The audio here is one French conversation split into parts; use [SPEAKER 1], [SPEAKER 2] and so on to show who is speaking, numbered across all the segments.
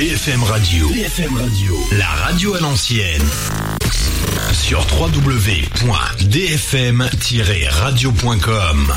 [SPEAKER 1] DFM Radio. DFM Radio. La radio à l'ancienne. Sur www.dfm-radio.com.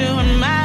[SPEAKER 2] doing my